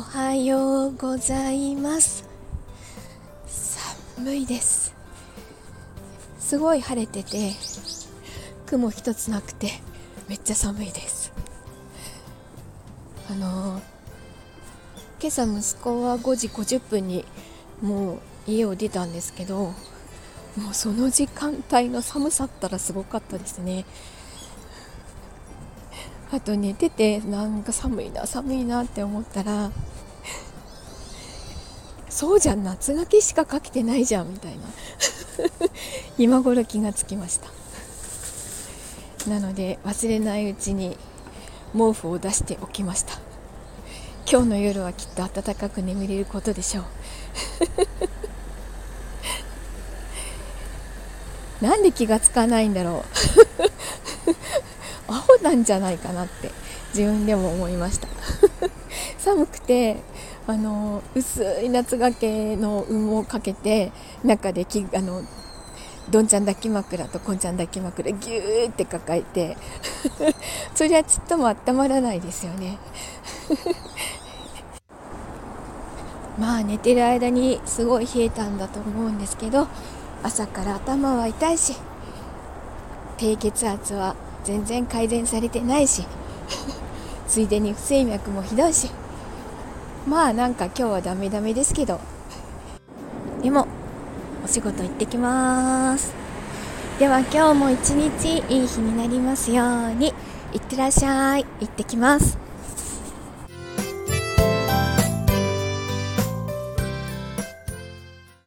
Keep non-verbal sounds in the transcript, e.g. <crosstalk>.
はようございます。寒いです。すごい晴れてて雲一つなくてめっちゃ寒いです。あの今朝息子は5時50分にもう家を出たんですけどもうその時間帯の寒さったらすごかったですね。あと寝ててなんか寒いな寒いなって思ったらそうじゃん夏がけしかかけてないじゃんみたいな。<laughs> 今頃気がつきました。なので忘れないうちに毛布を出しておきました。今日の夜はきっと暖かく眠れることでしょう。<laughs> なんで気がつかないんだろう。アホなんじゃないかなって自分でも思いました。<laughs> 寒くてあの薄い夏がけの羽毛をかけて中できあのどんちゃん抱き枕とこんちゃん抱き枕ぎゅーって抱えて <laughs> そりゃちっとも温まらないですよね。<laughs> まあ寝てる間にすごい冷えたんだと思うんですけど朝から頭は痛いし低血圧は全然改善されてないし <laughs> ついでに不整脈もひどいし。まあなんか今日はダメダメですけど。でもお仕事行ってきます。では今日も一日いい日になりますように。いってらっしゃい。行ってきます